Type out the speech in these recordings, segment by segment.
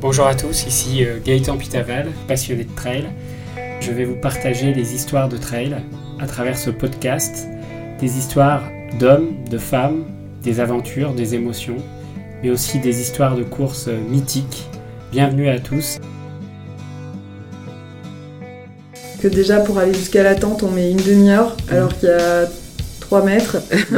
Bonjour à tous, ici euh, Gaëtan Pitaval, passionné de trail. Je vais vous partager des histoires de trail à travers ce podcast, des histoires d'hommes, de femmes, des aventures, des émotions, mais aussi des histoires de courses euh, mythiques. Bienvenue à tous. Que déjà pour aller jusqu'à la tente on met une demi-heure alors qu'il y a 3 mètres.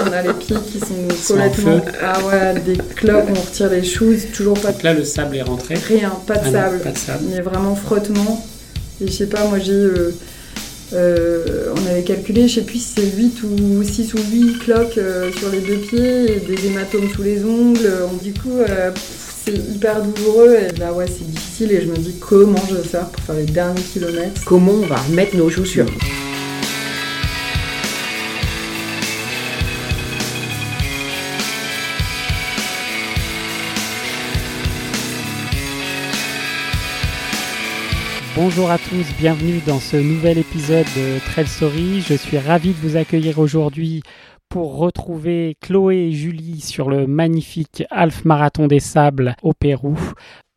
on a les pieds qui sont complètement. Ah ouais, des cloques, on retire les shoes, toujours pas Donc là, le sable est rentré. Rien, pas de Ah non, sable. pas de sable. Mais vraiment frottement. Et je sais pas, moi j'ai. euh, euh, on avait calculé, je sais plus si c'est 8 ou 6 ou 8 cloques euh, sur les deux pieds, et des hématomes sous les ongles. On, du coup, euh, c'est hyper douloureux. Et là, ouais, c'est difficile. Et je me dis comment je vais faire pour faire les derniers kilomètres? Comment on va remettre nos chaussures? Bonjour à tous, bienvenue dans ce nouvel épisode de Trail Story. Je suis ravi de vous accueillir aujourd'hui pour retrouver Chloé et Julie sur le magnifique Half Marathon des Sables au Pérou.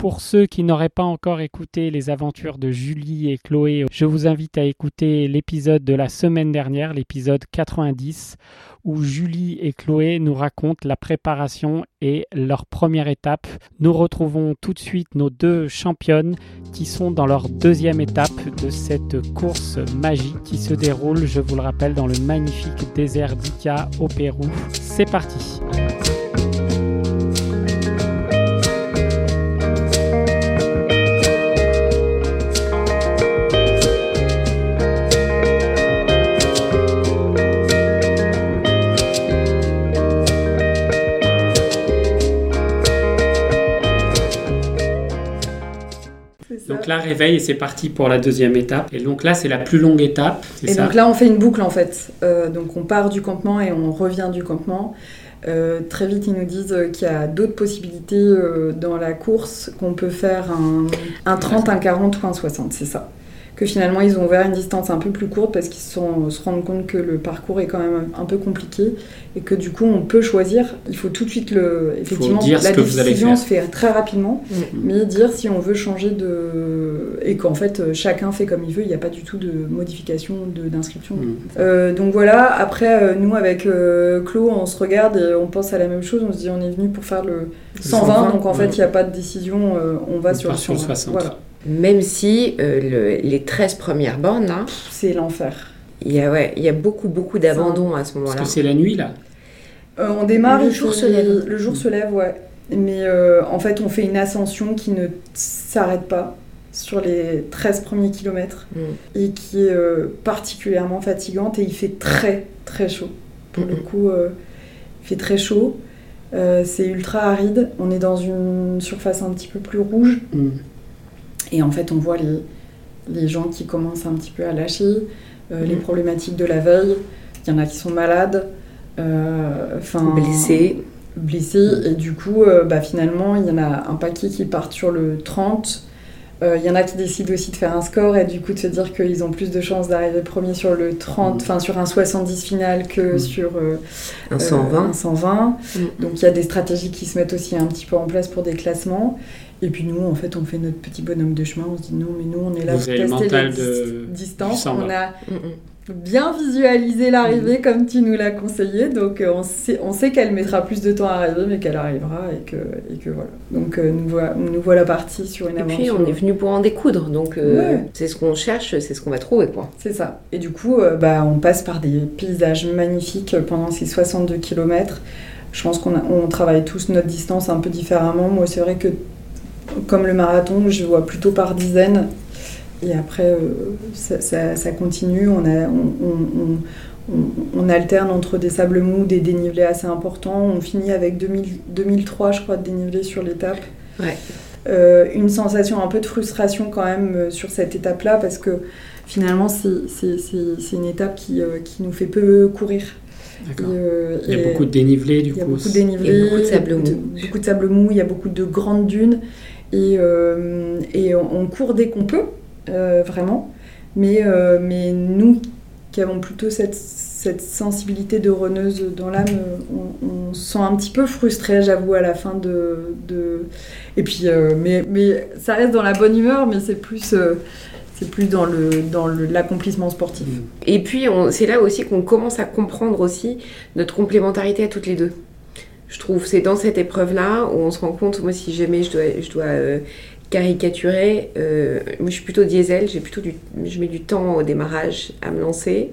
Pour ceux qui n'auraient pas encore écouté les aventures de Julie et Chloé, je vous invite à écouter l'épisode de la semaine dernière, l'épisode 90, où Julie et Chloé nous racontent la préparation et leur première étape. Nous retrouvons tout de suite nos deux championnes qui sont dans leur deuxième étape de cette course magique qui se déroule, je vous le rappelle, dans le magnifique désert d'Ica au Pérou. C'est parti réveil et c'est parti pour la deuxième étape. Et donc là, c'est la plus longue étape, Et ça donc là, on fait une boucle en fait. Euh, donc on part du campement et on revient du campement. Euh, très vite, ils nous disent qu'il y a d'autres possibilités euh, dans la course, qu'on peut faire un, un 30, un 40 ou un 60, c'est ça. Que finalement, ils ont ouvert une distance un peu plus courte parce qu'ils se, sont- se rendent compte que le parcours est quand même un peu compliqué et que du coup, on peut choisir. Il faut tout de suite le. Effectivement, dire la que vous allez décision faire. se fait très rapidement, Mm. mais dire si on veut changer de. et qu'en fait, chacun fait comme il veut, il n'y a pas du tout de modification de- d'inscription. Mm. Euh, donc voilà, après, euh, nous avec euh, Chlo, on se regarde et on pense à la même chose. On se dit, on est venu pour faire le 120, 120, donc en fait, il n'y a pas de décision, euh, on va On sur le part sur le 120. 60. Voilà, Même si euh, le- les 13 premières bornes, là, c'est l'enfer. il y a, ouais, il y a beaucoup, beaucoup d'abandon à ce Parce moment-là. que c'est la nuit, là Euh, on démarre, Le jour se lève. Le jour se lève, ouais. Mais euh, en fait, on fait une ascension qui ne s'arrête pas sur les 13 premiers kilomètres Mm. et qui est euh, particulièrement fatigante et il fait très très chaud. Pour le coup, euh, il fait très chaud. Euh, c'est ultra aride. On est dans une surface un petit peu plus rouge Mm. Et en fait, on voit les, les gens qui commencent un petit peu à lâcher, euh, les Mhm. problématiques de la veille. Il y en a qui sont malades. euh, enfin, Blessé. blessés et du coup euh, bah, finalement il y en a un paquet qui partent sur le 30 Euh, il y en a qui décident aussi de faire un score et du coup de se dire qu'ils ont plus de chances d'arriver premier sur le 30 Mm. enfin sur un 70 final que sur euh, Un euh, 120. un 120 Mm. donc il y a des stratégies qui se mettent aussi un petit peu en place pour des classements et puis nous en fait on fait notre petit bonhomme de chemin on se dit non mais nous on est là Vous pour tester les de- dis- distances du 120. on a Mm, mm. bien visualiser l'arrivée comme tu nous l'as conseillé. Donc euh, on sait, on sait qu'elle mettra plus de temps à arriver, mais qu'elle arrivera et que, et que voilà. Donc euh, nous, voilà, nous voilà partis sur une Et puis, aventure. on est venu pour en découdre. Donc, euh, Ouais. c'est ce qu'on cherche, c'est ce qu'on va trouver, quoi. C'est ça. Et du coup, euh, bah, on passe par des paysages magnifiques pendant ces 62 km. Je pense qu'on a- on travaille tous notre distance un peu différemment. Moi, c'est vrai que comme le marathon, je vois plutôt par dizaines. Et après, euh, ça, ça- ça continue. On, a, on, on- on- on alterne entre des sables mous, des dénivelés assez importants. On finit avec 2000 2003, je crois, de dénivelé sur l'étape. Ouais. Euh, une sensation un peu de frustration quand même euh, sur cette étape-là parce que finalement c'est une étape qui, euh, qui nous fait peu courir. Et, D'accord. euh, Il y a et beaucoup de dénivelé, du il y a coup. beaucoup de dénivelé, beaucoup de sable il y a mou. beaucoup de sable mou, il y a beaucoup de grandes dunes et, euh, on, on court dès qu'on peut, euh, vraiment. Mais, euh, mais nous qui avons plutôt cette, cette sensibilité de runneuse dans l'âme, on, se sent un petit peu frustré, j'avoue, à la fin de. de... Et puis, euh, mais, mais ça reste dans la bonne humeur, mais c'est plus. euh, c'est plus dans le dans l'accomplissement sportif. Et puis, c'est là aussi qu'on commence à comprendre aussi notre complémentarité à toutes les deux. Je trouve c'est dans cette épreuve-là où on se rend compte, moi, si jamais je dois, euh, caricaturer, euh, je suis plutôt diesel, j'ai plutôt du, je mets du temps au démarrage à me lancer.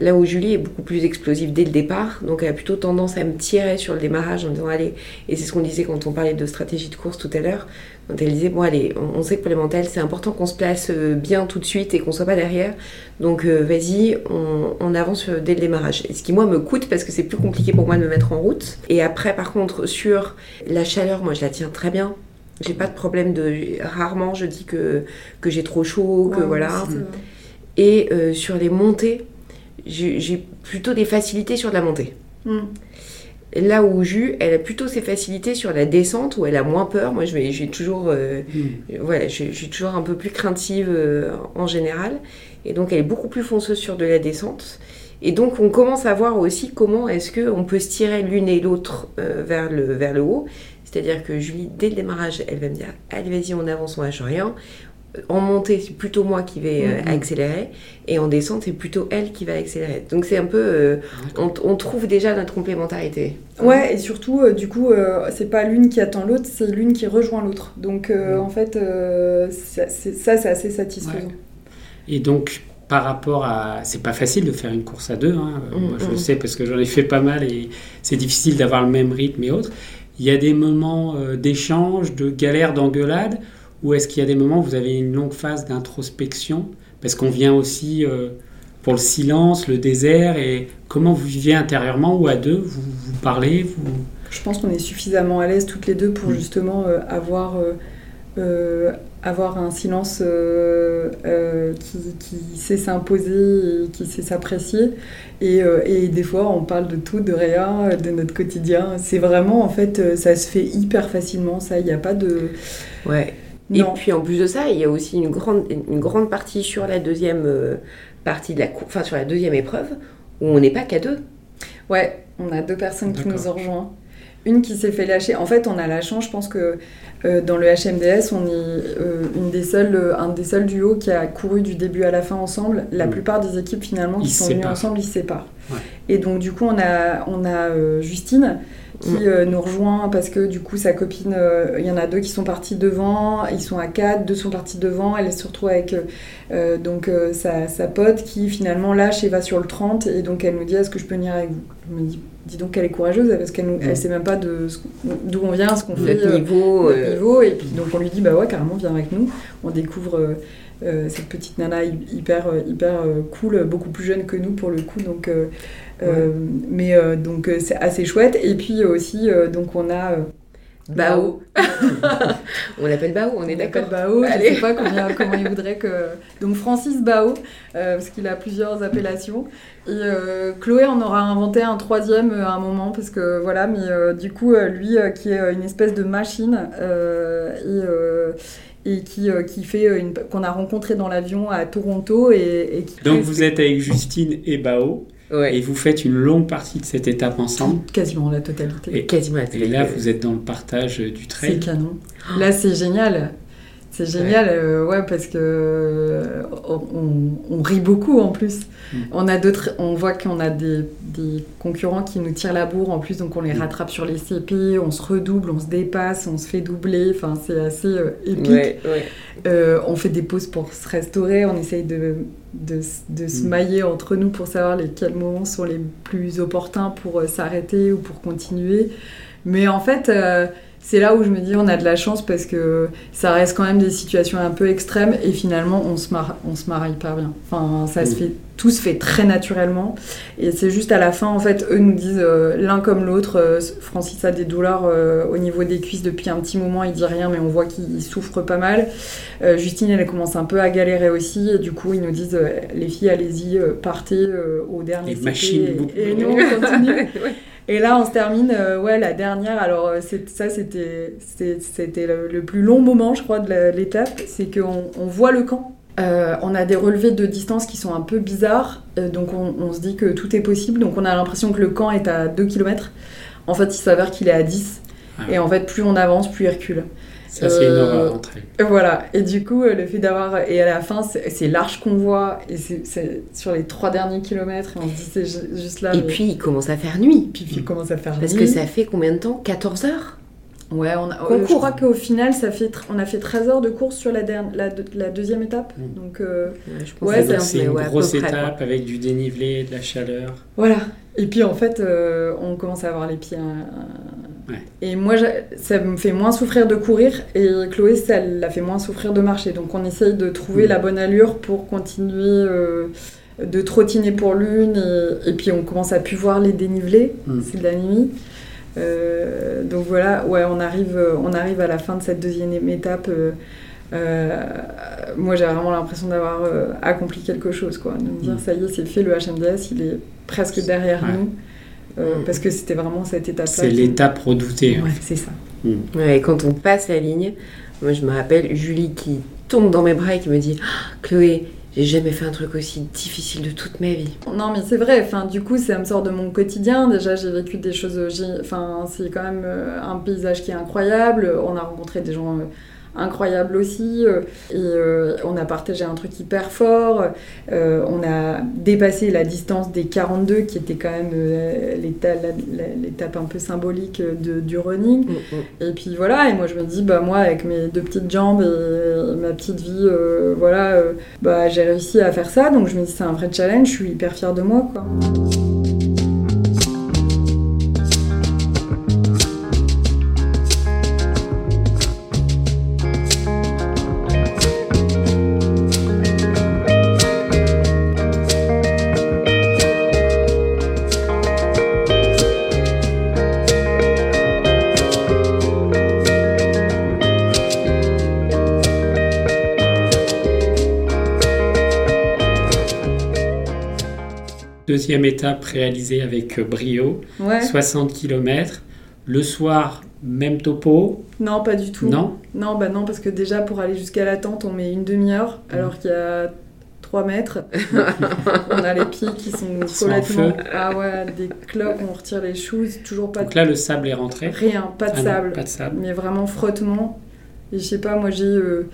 Là où Julie est beaucoup plus explosive dès le départ, donc elle a plutôt tendance à me tirer sur le démarrage en disant allez, et c'est ce qu'on disait quand on parlait de stratégie de course tout à l'heure, elle disait bon allez, on, on sait que pour les mentales c'est important qu'on se place euh, bien tout de suite et qu'on soit pas derrière, donc euh, vas-y, on, on avance euh, dès le démarrage. Et ce qui moi me coûte parce que c'est plus compliqué pour moi de me mettre en route. Et après par contre sur la chaleur, moi je la tiens très bien. J'ai pas de problème de rarement je dis que que j'ai trop chaud, que Ouais, voilà. Et euh, sur les montées, j'ai plutôt des facilités sur la montée. Mm. Là où Jus, elle a plutôt ses facilités sur la descente, où elle a moins peur. Moi, je vais, j'ai toujours, euh, Mm. voilà, je, je suis toujours un peu plus craintive euh, en général. Et donc, elle est beaucoup plus fonceuse sur de la descente. Et donc, on commence à voir aussi comment est-ce qu'on peut se tirer l'une et l'autre euh, vers, le, vers le haut. C'est-à-dire que Julie, dès le démarrage, elle va me dire Allez, vas-y, on avance, on lâche rien. En montée, c'est plutôt moi qui vais euh, Mhm. accélérer. Et en descente, c'est plutôt elle qui va accélérer. Donc, c'est un peu. euh, on, on trouve déjà notre complémentarité. Ouais, et surtout, euh, du coup, euh, c'est pas l'une qui attend l'autre, c'est l'une qui rejoint l'autre. Donc, euh, Mm. en fait, euh, ça, c'est ça, c'est assez satisfaisant. Et donc, par rapport à. C'est pas facile de faire une course à deux. hein. Mm, Moi, je le mm. sais parce que j'en ai fait pas mal et c'est difficile d'avoir le même rythme et autres. Il y a des moments euh, d'échange, de galère, d'engueulade, ou est-ce qu'il y a des moments où vous avez une longue phase d'introspection Parce qu'on vient aussi euh, pour le silence, le désert, et comment vous vivez intérieurement ou à deux Vous, vous parlez vous... Je pense qu'on est suffisamment à l'aise toutes les deux pour Mm. justement euh, avoir, euh, euh, avoir un silence euh, euh, qui, qui sait s'imposer et qui sait s'apprécier. Et, euh, et des fois, on parle de tout, de rien, de notre quotidien. C'est vraiment, en fait, ça se fait hyper facilement, ça. Il n'y a pas de... Ouais. Non. Et puis en plus de ça, il y a aussi une grande, une grande partie sur la deuxième euh, partie de la enfin sur la deuxième épreuve où on n'est pas qu'à deux. Ouais, on a deux personnes qui nous ont rejoints. Une qui s'est fait lâcher. En fait, on a la chance, je pense que euh, dans le HMDS, on est euh, une des seules, euh, un des seuls duos qui a couru du début à la fin ensemble. La plupart des équipes, finalement, qui Ils sont venues ensemble, ils se séparent. Ouais. Et donc, du coup, on a, on a euh, Justine qui euh, nous rejoint parce que, du coup, sa copine, euh, il y en a deux qui sont partis devant. Ils sont à quatre, deux sont partis devant. Elle se retrouve avec euh, donc, sa, sa pote qui, finalement, lâche et va sur le 30. Et donc, elle nous dit Est-ce que je peux venir avec vous? Je me dis Dis donc qu'elle est courageuse parce qu'elle elle sait même pas d'où on vient, ce qu'on fait, niveau. notre niveau. Et puis donc on lui dit bah ouais carrément viens avec nous. On découvre cette petite nana hy- hyper hyper cool, beaucoup plus jeune que nous pour le coup. Donc euh, mais euh, donc euh, c'est assez chouette. Et puis aussi euh, donc on a euh, Bao. on l'appelle Bao, on est d'accord. Bao, je Allez. sais pas combien- comment il voudrait que. Donc Francis Bao, euh, parce qu'il a plusieurs appellations. Et euh, Chloé en aura inventé un troisième à un moment, parce que voilà, mais euh, du coup, lui euh, qui est une espèce de machine euh, et. euh, et qui, euh, qui fait une qu'on a rencontré dans l'avion à Toronto et, et qui Donc, vous êtes avec Justine et Bao, Ouais. et vous faites une longue partie de cette étape ensemble. quasiment la totalité. Et- Quasiment la Et là, vous êtes dans le partage euh, du C'est trail. canon. Là, c'est génial. C'est génial, euh, ouais, parce que euh, on, on- on rit beaucoup en plus. Mm. On a d'autres, on voit qu'on a des, des concurrents qui nous tirent la bourre en plus, donc on les Mm. rattrape sur les CP, on se redouble, on se dépasse, on se fait doubler. Enfin, c'est assez euh, épique. Ouais, ouais. Euh, on fait des pauses pour se restaurer, on essaye de, de, de se Mm. mailler entre nous pour savoir les, quels moments sont les plus opportuns pour euh, s'arrêter ou pour continuer. Mais en fait, euh, c'est là où je me dis on a de la chance parce que ça reste quand même des situations un peu extrêmes et finalement on se marre, on se marre hyper bien. Enfin, ça se Mm. fait, tout se fait très naturellement et c'est juste à la fin en fait eux nous disent euh, l'un comme l'autre. euh, Francis a des douleurs euh, au niveau des cuisses depuis un petit moment, il dit rien mais on voit qu'il souffre pas mal. Euh, Justine, elle commence un peu à galérer aussi, et du coup, ils nous disent euh, les filles, allez-y, euh, partez euh, au dernier Les machines, et, beaucoup. et nous, on continue. Ouais. Et là, on se termine, euh, ouais, la dernière. Alors, euh, ça, c'était le, le plus long moment, je crois, de l'étape, c'est qu'on on voit le camp. Euh, on a des relevés de distance qui sont un peu bizarres, euh, donc on, on se dit que tout est possible. Donc on a l'impression que le camp est à 2 km. En fait, il s'avère qu'il est à 10. Ah. Et en fait, plus on avance, plus il recule. Ça, c'est une Euh, horreur entre elles. Et Voilà. Et du coup, euh, le fait d'avoir. Et à la fin, c'est l'arche qu'on voit. Et c'est- sur les trois derniers kilomètres. Et on se dit, c'est ju- juste là. Et mais- puis il commence à faire nuit. puis il commence à faire Parce nuit. que ça fait combien de temps? 14 heures? Ouais, on a, euh, je court. crois qu'au final, ça fait tr- on a fait 13 heures de course sur la, la, deux- la deuxième étape. Mm. Donc euh, Ouais, je pense Ouais, que c'est une ouais, grosse près, quoi. étape avec du dénivelé, de la chaleur. voilà. Et puis en fait, euh, on commence à avoir les pieds. Ouais. Et moi, ça me fait moins souffrir de courir. Et Chloé, ça l'a fait moins souffrir de marcher. Donc on essaye de trouver Mm. la bonne allure pour continuer euh, de trottiner pour l'une. Et, et puis on commence à plus voir les dénivelés. Mm. C'est de la nuit. Euh, donc voilà, ouais, on arrive, on arrive à la fin de cette deuxième étape. euh, moi, j'ai vraiment l'impression d'avoir accompli quelque chose, quoi. De me dire, Mm. ça y est, c'est fait, le HMDS, il est presque derrière Ouais. nous. Euh, Mm. parce que c'était vraiment cette étape-là. C'est l'étape redoutée. hein. Ouais, c'est ça. Ouais, et quand on passe la ligne, moi je me rappelle Julie qui tombe dans mes bras et qui me dit Ah, Chloé, j'ai jamais fait un truc aussi difficile de toute ma vie. Non, mais c'est vrai. Enfin, du coup, ça me sort de mon quotidien. Déjà, j'ai vécu des choses. Enfin, c'est quand même euh, un paysage qui est incroyable. On a rencontré des gens incroyables aussi. euh, et euh, on a partagé un truc hyper fort. Euh, on a dépassé la distance des 42, qui était quand même l'étape un peu symbolique de, du running. Mm, mm. Et puis voilà, et moi je me dis, bah moi avec mes deux petites jambes et ma petite vie, euh, voilà, euh, bah j'ai réussi à faire ça, donc je me dis c'est un vrai challenge, je suis hyper fière de moi quoi. Deuxième étape réalisée avec euh, brio, Ouais, 60 km. Le soir, même topo? non pas du tout. Non? Non, bah non, parce que déjà pour aller jusqu'à la tente, on met une demi-heure, alors qu'il y a 3 mètres. on a les pieds qui sont Qui complètement. Ah ouais, des cloques, on retire les shoes, toujours pas de. Donc là, le sable est rentré? Rien, pas de Ah non, sable. pas de sable. mais vraiment frottement. Et je sais pas, moi j'ai. euh,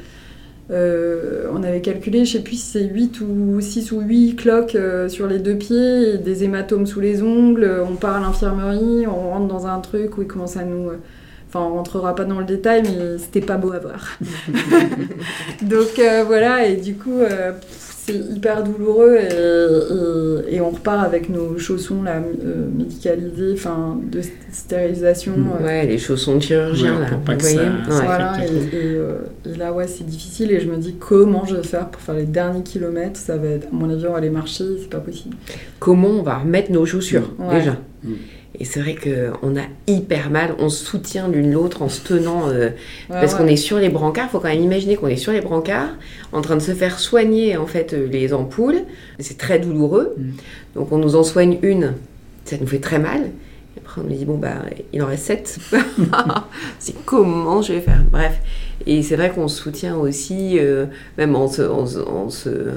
euh, on avait calculé, je sais plus si c'est 8 ou 6 ou 8 cloques euh, sur les deux pieds, des hématomes sous les ongles. On part à l'infirmerie, on rentre dans un truc où il commence à nous. euh, Enfin, on rentrera pas dans le détail, mais c'était pas beau à voir. Donc euh, voilà, et du coup, euh, c'est hyper douloureux et, et- et on repart avec nos chaussons là, euh, médicalisés, enfin de stérilisation. Mm. euh, Ouais, les chaussons de chirurgien Ouais, là. pour pas vous que ça- voyez ça Ouais. voilà, et, euh, et là, ouais, c'est difficile. Et je me dis comment je vais faire pour faire les derniers kilomètres. Ça va être, à mon avis, on va aller marcher, c'est pas possible. Comment on va remettre nos chaussures Ouais. déjà? Mm. Et c'est vrai qu'on a hyper mal, on se soutient l'une l'autre en se tenant, euh, Ouais, parce ouais. qu'on est sur les brancards, il faut quand même imaginer qu'on est sur les brancards, en train de se faire soigner en fait euh, les ampoules, c'est très douloureux, Mm. donc on nous en soigne une, ça nous fait très mal, et après on nous dit bon bah il en reste sept, c'est comment je vais faire, bref, et c'est vrai qu'on se soutient aussi, euh, même en se, en se- en se-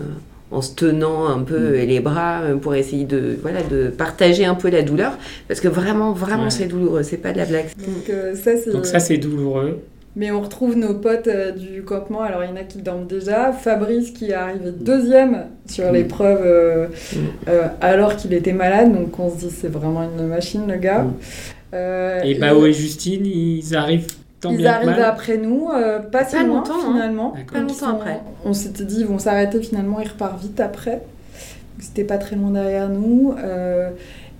en se tenant un peu Mm. les bras euh, pour essayer de, voilà, de partager un peu la douleur, parce que vraiment, vraiment Ouais. c'est douloureux, c'est pas de la blague. Donc, euh, ça, c'est. Donc ça, c'est douloureux. Mais on retrouve nos potes euh, du campement. Alors, il y en a qui dorment déjà. Fabrice qui est arrivé deuxième sur Mm. l'épreuve euh, Mm. euh, alors qu'il était malade. Donc, on se dit, c'est vraiment une machine, le gars. Et Bao et Justine, ils arrivent tant Ils mal. après nous, euh, pas si loin longtemps, hein. finalement. Pas longtemps sont- après. On s'était dit ils vont s'arrêter finalement, ils repartent vite après. C'était pas très loin derrière nous. euh,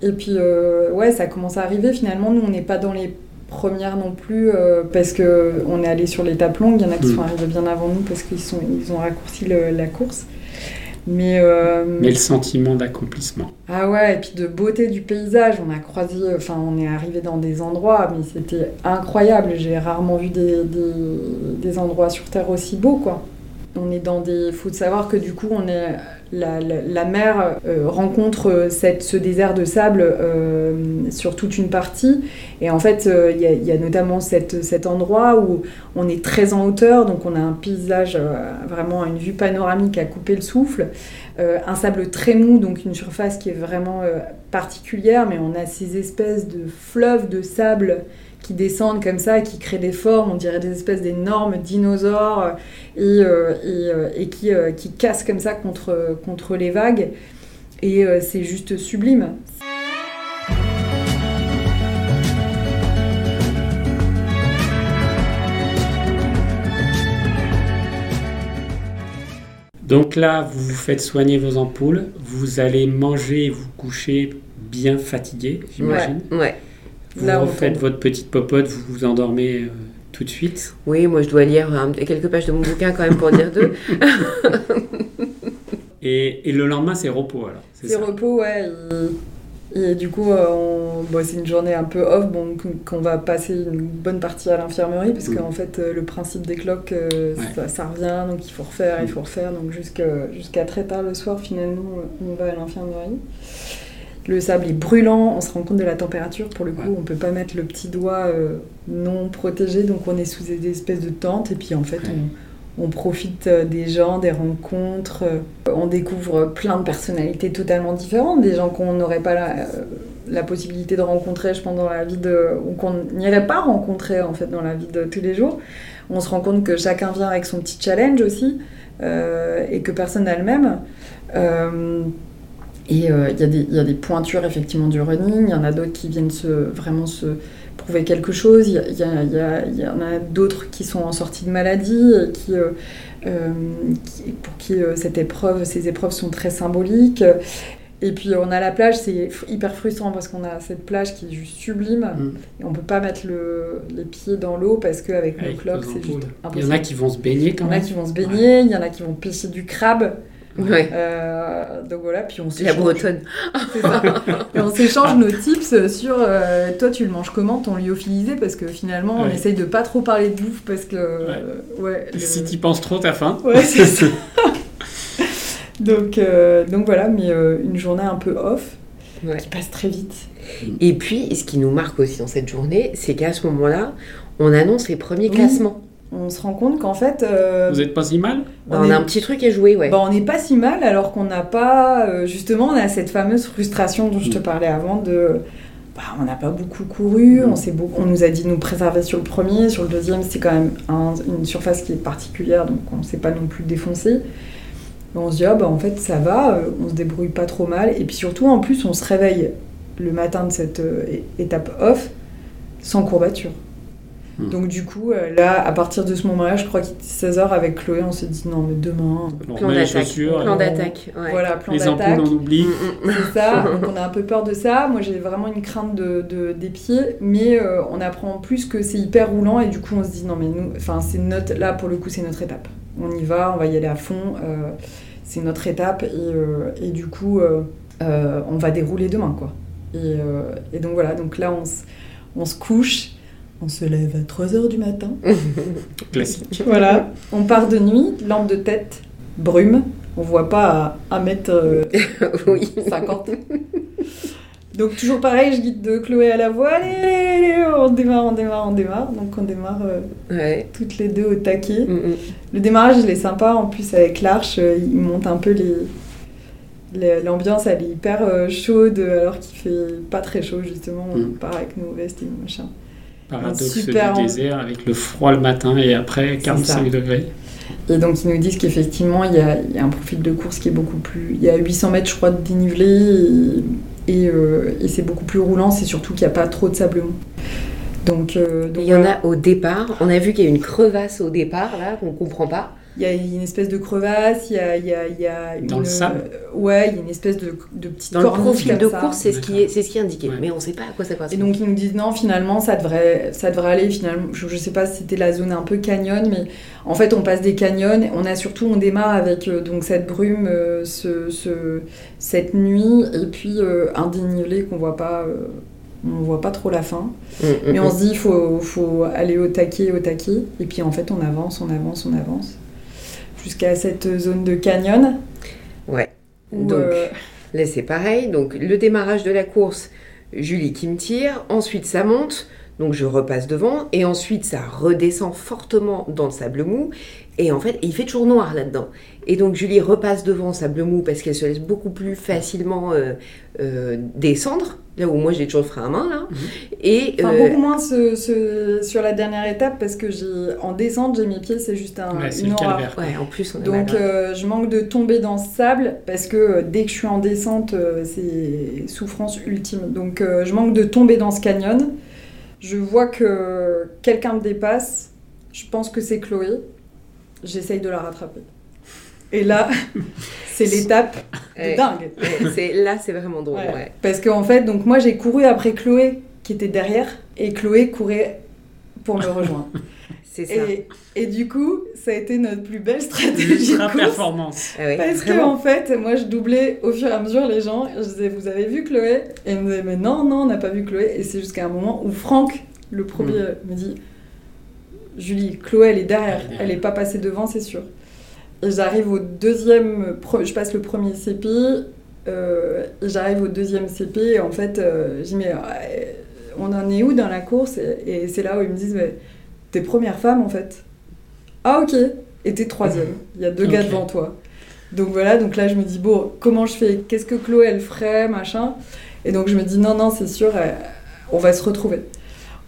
et puis euh, ouais, ça commence à arriver finalement. Nous on n'est pas dans les premières non plus euh, parce que on est allé sur l'étape longue. Il y en a qui Mm. sont arrivés bien avant nous parce qu'ils sont ils ont raccourci le- la course. Mais, euh, Mais le sentiment d'accomplissement. ah ouais, et puis de beauté du paysage, on a croisé, enfin on est arrivé dans des endroits, mais c'était incroyable. J'ai rarement vu des, des, des endroits sur Terre aussi beaux, quoi. On est dans des. Faut savoir que du coup, on est la, mer euh, rencontre cette, ce désert de sable euh, sur toute une partie. Et en fait, euh, il y, a notamment cet endroit où on est très en hauteur, donc on a un paysage, euh, vraiment une vue panoramique à couper le souffle. Euh, un sable très mou, donc une surface qui est vraiment particulière, mais on a ces espèces de fleuves de sable qui descendent comme ça, qui créent des formes, on dirait des espèces d'énormes dinosaures, et, euh, euh, euh, qui, cassent comme ça contre, contre les vagues. Et c'est juste sublime. Donc là, vous vous faites soigner vos ampoules, vous allez manger et vous coucher bien fatigué, j'imagine. Ouais, ouais. Vous Là, refaites votre petite popote, vous vous endormez euh, tout de suite. Oui, moi je dois lire un, quelques pages de mon bouquin quand même pour dire deux. et, et, le lendemain, c'est repos alors C'est repos, ouais. Et, du coup, euh, on... bon, c'est une journée un peu off, bon, qu'on va passer une bonne partie à l'infirmerie, parce mmh. qu'en fait, euh, le principe des cloques, euh, ouais. ça, ça, revient, donc il faut refaire, mmh. il faut refaire. Donc jusqu'à jusqu très tard le soir, finalement, on va à l'infirmerie. Le sable est brûlant, on se rend compte de la température. Pour le coup, ouais. on peut pas mettre le petit doigt euh, non protégé, donc on est sous des espèces de tentes. Et puis en fait, ouais. on, on, profite euh, des gens, des rencontres. Euh, on découvre plein de personnalités totalement différentes, des gens qu'on n'aurait pas la, euh, la, possibilité de rencontrer, je pense, dans la vie de. ou qu'on n'irait pas rencontrer en fait dans la vie de tous les jours. On se rend compte que chacun vient avec son petit challenge aussi, et que personne n'a le même. Et il y, y, a des pointures effectivement du running, il y en a d'autres qui viennent se, vraiment se prouver quelque chose, il y, y, y, y, en a d'autres qui sont en sortie de maladie, qui, euh, euh, qui, pour qui euh, cette épreuve, ces épreuves sont très symboliques. Et puis on a la plage, c'est hyper frustrant parce qu'on a cette plage qui est juste sublime mmh. et on peut pas mettre le, les pieds dans l'eau parce qu'avec nos cloques c'est juste impossible. Il y en a qui vont se baigner quand même. Il y en a qui vont se baigner, il y en a qui vont pêcher du crabe. Ouais. Euh, donc voilà, puis on La bretonne. Et on s'échange nos tips sur euh, toi tu le manges comment ton lyophilisé? Parce que finalement ouais. on essaye de pas trop parler de bouffe parce que ouais. ouais le... si tu penses trop t'as faim. Ouais c'est ça. donc euh, donc voilà, mais euh, une journée un peu off qui passe très vite. Et puis ce qui nous marque aussi dans cette journée, c'est qu'à ce moment-là, on annonce les premiers oui. classements on se rend compte qu'en fait. Euh, Vous n'êtes pas si mal on, on est... a un petit truc à jouer, ouais. Bah, on n'est pas si mal alors qu'on n'a pas. Euh, justement, on a cette fameuse frustration dont je te parlais avant de. Bah, on n'a pas beaucoup couru, mmh. on, beaucoup, on nous a dit de nous préserver sur le premier, sur le deuxième, c'est quand même un, une surface qui est particulière, donc on ne s'est pas non plus défoncé. On se dit, ah, bah, en fait, ça va, euh, on se débrouille pas trop mal. Et puis surtout, en plus, on se réveille le matin de cette euh, étape off sans courbature. Mmh. Donc du coup, euh, là, à partir de ce moment-là, je crois qu'il était 16h avec Chloé, on s'est dit non mais demain... On plan d'attaque. Plan d'attaque. Ouais. Voilà, plan les ampoules, on oublie. C'est ça, donc on a un peu peur de ça. Moi, j'ai vraiment une crainte de, de des pieds, mais euh, on apprend en plus que c'est hyper roulant et du coup, on se dit non mais nous, enfin c'est notre, là pour le coup, c'est notre étape. On y va, on va y aller à fond, euh, c'est notre étape et, euh, et du coup, euh, on va dérouler demain quoi. Et, et donc voilà, donc là on, on se couche on se lève à 3h du matin. Classique. Voilà. On part de nuit, lampe de tête, brume. On voit pas à 1 mètre euh, oui. 50. Donc toujours pareil, je guide de Chloé à la voix. Allez, allez, allez, on démarre, on démarre, on démarre. Donc on démarre euh, ouais. toutes les deux au taquet. Mm -hmm. Le démarrage, il est sympa. En plus, avec l'arche, euh, il monte un peu les, l'ambiance elle est hyper euh, chaude alors qu'il fait pas très chaud justement on mm. part avec nos vestes et nos machins paradoxe super du désert avec le froid le matin et après 45 degrés. Et donc ils nous disent qu'effectivement il y, y, a un profil de course qui est beaucoup plus... Il y a 800 mètres je crois de dénivelé et, et, euh, et c'est beaucoup plus roulant, c'est surtout qu'il n'y a pas trop de sable mou. Donc, euh, donc, il y voilà. en a au départ, on a vu qu'il y a une crevasse au départ là qu'on ne comprend pas il y a une espèce de crevasse, il y a, il y a, il y a dans une, le sable. Euh, ouais, il y a une espèce de, de petite Dans le profil de course, c'est ce qui est, c'est ce qui est indiqué, ouais. mais on ne sait pas à quoi ça correspond. Et donc ils nous disent non, finalement ça devrait, ça devrait aller finalement. Je, ne sais pas si c'était la zone un peu canyon, mais en fait on passe des canyons. On a surtout, on démarre avec euh, donc cette brume, euh, ce, ce, cette nuit, et puis euh, un dénivelé qu'on voit pas. Euh, on voit pas trop la fin. Mmh, mais on mmh. se dit, il faut, faut aller au taquet, au taquet. Et puis en fait, on avance, on avance, on avance jusqu'à cette zone de canyon. Ouais. où, Donc, euh, Là, c'est pareil. Donc, le démarrage de la course, Julie qui me tire. Ensuite, ça monte. Donc, je repasse devant. Et ensuite, ça redescend fortement dans le sable mou. Et en fait, il fait toujours noir là-dedans. Et donc, Julie repasse devant le sable mou parce qu'elle se laisse beaucoup plus facilement euh, euh, descendre. Là où moi, j'ai toujours le frein à main, là. Et Enfin, euh, beaucoup moins ce- ce- sur la dernière étape parce que j'ai en descente, j'ai mes pieds, c'est juste un, Ouais, une calvaire. en plus, on est Donc euh, je manque de tomber dans ce sable parce que euh, dès que je suis en descente, euh, c'est souffrance ultime. Donc euh, je manque de tomber dans ce canyon. Je vois que quelqu'un me dépasse. Je pense que c'est Chloé. J'essaye de la rattraper. Et là, c'est l'étape de dingue. C'est- là, c'est vraiment drôle. Ouais. ouais. Parce qu'en fait, donc moi j'ai couru après Chloé qui était derrière et Chloé courait pour me rejoindre. C'est ça. et, et du coup, ça a été notre plus belle stratégie. Ultra de course. performance. Ah Parce que vraiment. en fait, moi je doublais au fur et à mesure les gens. Je disais, vous avez vu Chloé? Et ils me disaient, mais non, non, on n'a pas vu Chloé. Et c'est jusqu'à un moment où Franck, le premier, Mm. me dit, Julie, Chloé, elle est derrière. Elle n'est pas passée devant, c'est sûr. Et j'arrive au deuxième, je passe le premier CP. euh, j'arrive au deuxième CP. Et en fait, euh, je dis, mais euh, on en est où dans la course? Et, et c'est là où ils me disent, mais t'es première femme en fait. Ah ok. Et t'es troisième. Il y a deux gars devant toi. Donc voilà, donc là je me dis, bon, comment je fais? Qu'est-ce que Chloé elle ferait Machin? Et donc je me dis, non, non, c'est sûr, euh, on va se retrouver.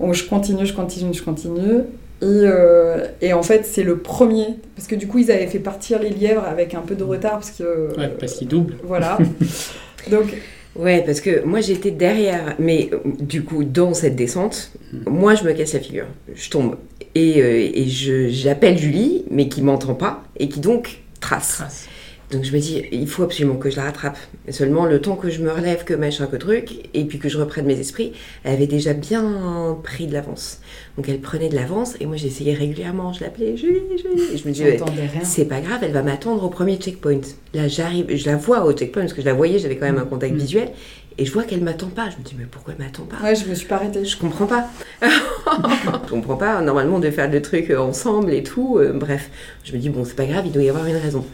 Donc je continue, je continue, je continue. Et, euh, et en fait, c'est le premier. Parce que du coup, ils avaient fait partir les lièvres avec un peu de retard. Parce que. Ouais, parce qu'il double. Voilà. donc, Ouais, parce que moi j'étais derrière, mais euh, du coup, dans cette descente, moi je me casse la figure. Je tombe. Et, euh, et j'appelle Julie, mais qui m'entend pas, et qui donc trace. Trace. Donc je me dis, il faut absolument que je la rattrape. Mais seulement le temps que je me relève, que machin, que truc, et puis que je reprenne mes esprits, elle avait déjà bien pris de l'avance. Donc elle prenait de l'avance, et moi j'essayais régulièrement, je l'appelais Julie, Julie. Et je me dis, ouais, j'entendais rien. c'est pas grave, elle va m'attendre au premier checkpoint. Là, j'arrive, je la vois au checkpoint parce que je la voyais, j'avais quand même un contact Mm. visuel, et je vois qu'elle m'attend pas. Je me dis, mais pourquoi elle m'attend pas? Ouais, je me suis pas arrêtée. Je comprends pas. je comprends pas. Normalement, de faire le truc euh, ensemble et tout. euh, bref, je me dis, bon, c'est pas grave, il doit y avoir une raison.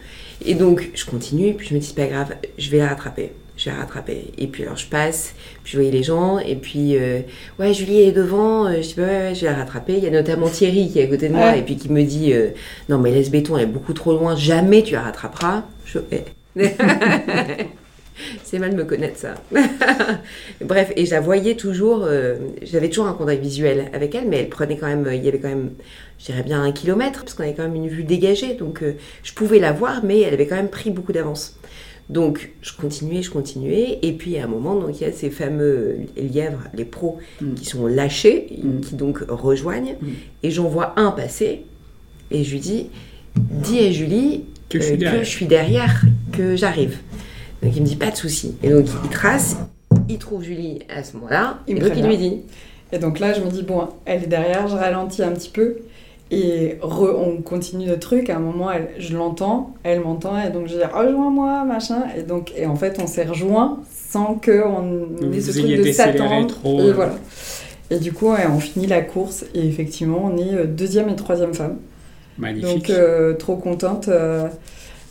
Et donc, je continue, puis je me dis, c'est pas grave, je vais la rattraper. Je vais la rattraper. Et puis, alors, je passe, puis je voyais les gens, et puis, euh, ouais, Julie est devant, je dis, bah, ouais, ouais, je vais la rattraper. Il y a notamment Thierry qui est à côté de moi, Ouais. et puis qui me dit, euh, non, mais laisse béton, elle est beaucoup trop loin, jamais tu la rattraperas. Je fais, C'est mal de me connaître ça. Bref, et je la voyais toujours, euh, j'avais toujours un contact visuel avec elle, mais elle prenait quand même, il y avait quand même, je dirais bien un kilomètre, parce qu'on avait quand même une vue dégagée, donc euh, je pouvais la voir, mais elle avait quand même pris beaucoup d'avance. Donc je continuais, je continuais, et puis à un moment, donc il y a ces fameux lièvres, les pros, Mm. qui sont lâchés, Mm. qui donc rejoignent, Mm. et j'en vois un passer, et je lui dis, dis à Julie Que je suis euh, derrière. je suis derrière, que j'arrive. Donc il me dit pas de souci. Et donc il trace, il trouve Julie à ce moment-là, Il et me donc il lui dit, Et donc là, je me dis, bon, elle est derrière, je ralentis un petit peu. Et re- on continue le truc. À un moment, elle, je l'entends, elle m'entend. Et donc, je dis, rejoins-moi, machin. Et, donc, et en fait, on s'est rejoint sans qu'on Vous ait ce truc de s'attendre. trop, Et euh. voilà. Et du coup, ouais, on finit la course. Et effectivement, on est euh, deuxième et troisième femme. Magnifique. Donc, euh, trop contente. euh,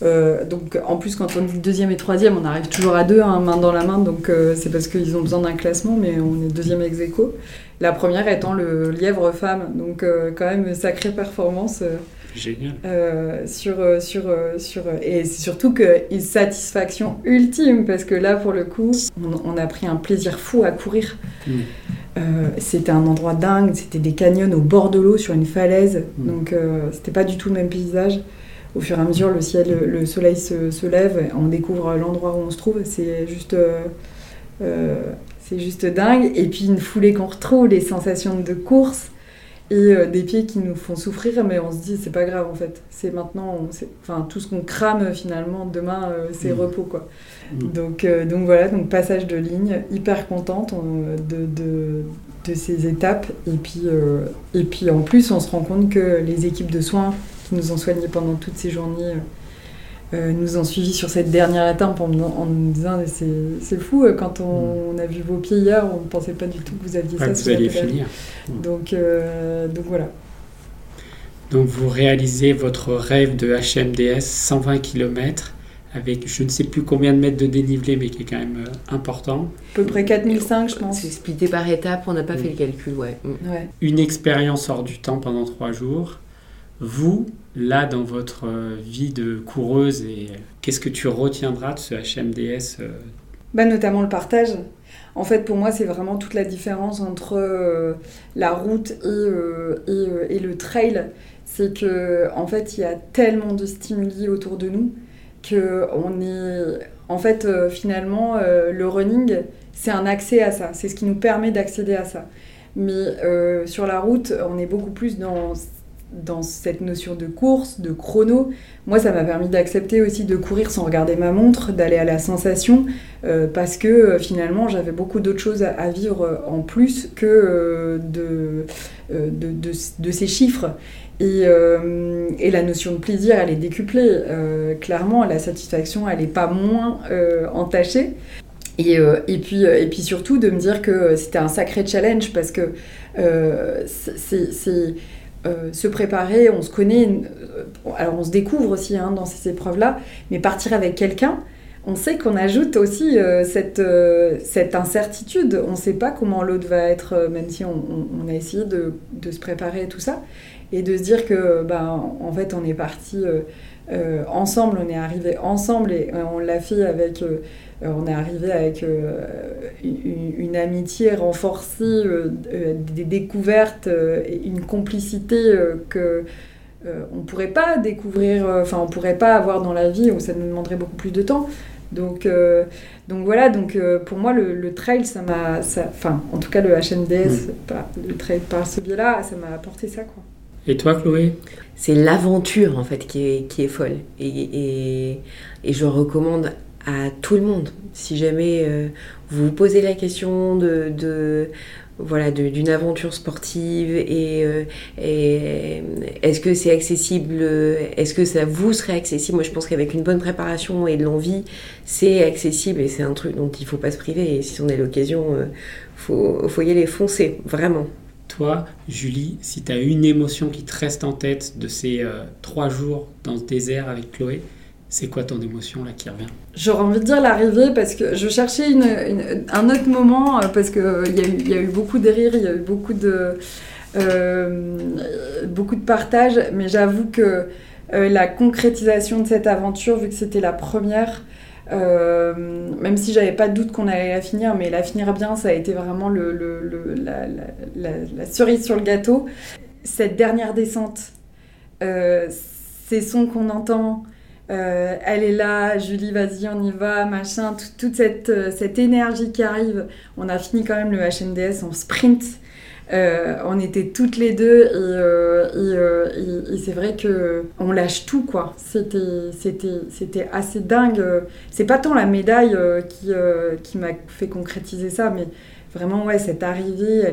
euh, donc, en plus, quand on dit deuxième et troisième, on arrive toujours à deux, hein, main dans la main. Donc, euh, c'est parce qu'ils ont besoin d'un classement, mais on est deuxième ex aequo. La première étant le lièvre femme. Donc, euh, quand même, sacrée performance euh, Génial. euh, sur, euh, sur, sur. et c'est surtout que une satisfaction ultime, parce que là, pour le coup, on, on a pris un plaisir fou à courir. Mm. Euh, c'était un endroit dingue, c'était des canyons au bord de l'eau sur une falaise, Mm. donc euh, c'était pas du tout le même paysage. Au fur et à mesure, le ciel, le soleil se, se lève, on découvre l'endroit où on se trouve, c'est juste, euh, euh, c'est juste dingue. Et puis une foulée qu'on retrouve, les sensations de course et euh, des pieds qui nous font souffrir, mais on se dit c'est pas grave en fait. C'est maintenant, on- enfin tout ce qu'on crame finalement demain, euh, c'est Mm. repos quoi. Mm. Donc, donc voilà, donc passage de ligne, hyper contente de, de, de ces étapes. Et puis, euh, et puis en plus, on se rend compte que les équipes de soins qui nous ont soignés pendant toutes ces journées euh, euh, nous ont suivis sur cette dernière étape en, en nous disant c'est c'est fou, euh, quand on, on a vu vos pieds hier, on ne pensait pas du tout que vous aviez Pas ça que vous alliez finir. Donc, euh, donc voilà. Donc vous réalisez votre rêve de HMDS 120 km avec je ne sais plus combien de mètres de dénivelé, mais qui est quand même euh, important. À peu près 4005, je pense. C'est splitté par étapes, on n'a pas fait le calcul, ouais. Mm. ouais. Une expérience hors du temps pendant trois jours. Vous, là, dans votre euh, vie de coureuse, et qu'est-ce que tu retiendras de ce HMDS euh? Bah, Notamment le partage. En fait, pour moi, c'est vraiment toute la différence entre la route et, et, le trail. C'est que, en fait, il y a tellement de stimuli autour de nous que on est en fait euh, finalement euh, le running c'est un accès à ça c'est ce qui nous permet d'accéder à ça mais euh, sur la route on est beaucoup plus dans dans cette notion de course, de chrono, moi ça m'a permis d'accepter aussi de courir sans regarder ma montre, d'aller à la sensation, parce que finalement j'avais beaucoup d'autres choses à, vivre en plus que de, de, de, de, ces chiffres. Euh, et, la notion de plaisir, elle est décuplée. Euh, clairement, la satisfaction, elle n'est pas moins euh, entachée. Et, et, puis, et puis surtout de me dire que c'était un sacré challenge parce que c'est se préparer, on se connaît, alors on se découvre aussi hein, dans ces épreuves-là, mais partir avec quelqu'un, on sait qu'on ajoute aussi cette, cette, incertitude. On ne sait pas comment l'autre va être, même si on, a essayé de, de, se préparer et tout ça et de se dire que ben en fait on est parti euh, euh, ensemble, on est arrivé ensemble et euh, on l'a fait avec on est arrivé avec une, amitié renforcée, des découvertes, une complicité que on pourrait pas découvrir, enfin on pourrait pas avoir dans la vie où ça nous demanderait beaucoup plus de temps. Donc, donc voilà, donc pour moi le, trail, ça m'a, enfin en tout cas le HNDS, mmh. le trail par ce biais-là, ça m'a apporté ça quoi. Et toi, Chloé? C'est l'aventure, en fait, qui est, qui est folle. Et, et, je recommande à tout le monde. Si jamais euh, vous vous posez la question de, voilà d'une aventure sportive et, euh, et est-ce que c'est accessible est-ce que ça vous serait accessible? Moi je pense qu'avec une bonne préparation et de l'envie c'est accessible et c'est un truc dont il faut pas se priver et si on a l'occasion il euh, faut, faut y aller foncer vraiment toi, Julie, si tu as une émotion qui te reste en tête de ces euh, trois jours dans ce désert avec Chloé, c'est quoi ton émotion là qui revient? J'aurais envie de dire l'arrivée parce que je cherchais un autre moment euh, parce qu'il euh, y, y, a eu beaucoup de rires, il y a eu beaucoup de, de partage, mais j'avoue que la concrétisation de cette aventure, vu que c'était la première, euh, même si j'avais pas de doute qu'on allait la finir, mais la finir bien, ça a été vraiment la, cerise sur le gâteau. Cette dernière descente, euh, ces sons qu'on entend, euh, elle est là, Julie, vas-y, on y va, machin, toute cette, cette énergie qui arrive. On a fini quand même le HNDS en sprint. Euh, on était toutes les deux et, euh, euh, c'est vrai que on lâche tout quoi. C'était assez dingue. C'est pas tant la médaille qui m'a fait concrétiser ça, mais vraiment ouais cette arrivée,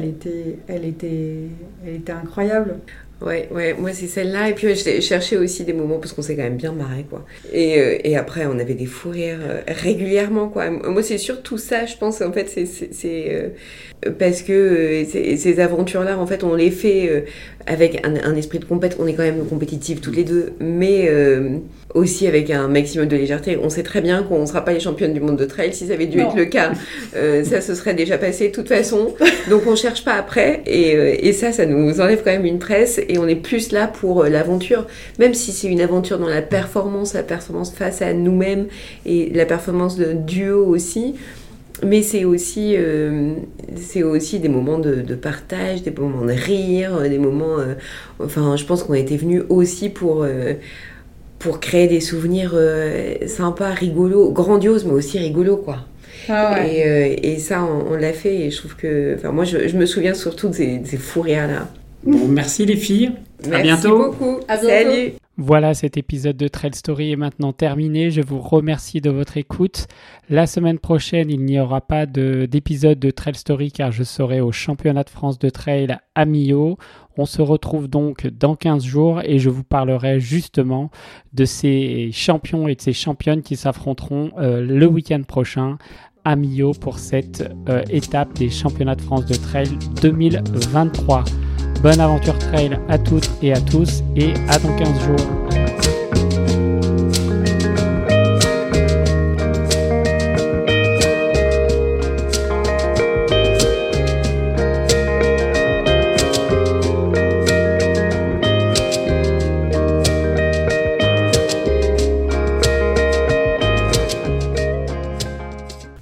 elle était incroyable. Ouais, ouais, moi c'est celle-là. Et puis j'ai cherché aussi des moments parce qu'on s'est quand même bien marré, quoi. Et, euh, et après, on avait des fous rires euh, régulièrement, quoi. Moi, c'est surtout ça, je pense, en fait, c'est euh, parce que ces, aventures-là, en fait, on les fait avec un, un, esprit de compète. On est quand même compétitifs toutes les deux, mais aussi avec un maximum de légèreté. On sait très bien qu'on ne sera pas les championnes du monde de trail. Si ça avait dû être le cas, euh, ça se serait déjà passé de toute façon. Donc on cherche pas après. Et, euh, et, ça, ça nous enlève quand même une presse. Et on est plus là pour euh, l'aventure. Même si c'est une aventure dans la performance, la performance face à nous-mêmes et la performance de duo aussi. Mais c'est aussi, c'est aussi des moments de, de, partage, des moments de rire, des moments... enfin, je pense qu'on été venus aussi pour pour créer des souvenirs euh, sympas, rigolos, grandioses, mais aussi rigolos, quoi. Ah et, euh, et, ça, on, l'a fait, et je trouve que... Enfin, moi, je, je me souviens surtout de ces, ces fous rires-là. Bon, merci les filles. Merci à bientôt. beaucoup. À bientôt. Salut. Voilà, cet épisode de Trail Story est maintenant terminé. Je vous remercie de votre écoute. La semaine prochaine, il n'y aura pas d'épisode de, Trail Story car je serai au championnat de France de trail à Millau. On se retrouve donc dans 15 jours et je vous parlerai justement de ces champions et de ces championnes qui s'affronteront euh, le week-end prochain à Millau pour cette euh, étape des championnats de France de trail 2023. Bonne aventure trail à toutes et à tous et à dans 15 jours.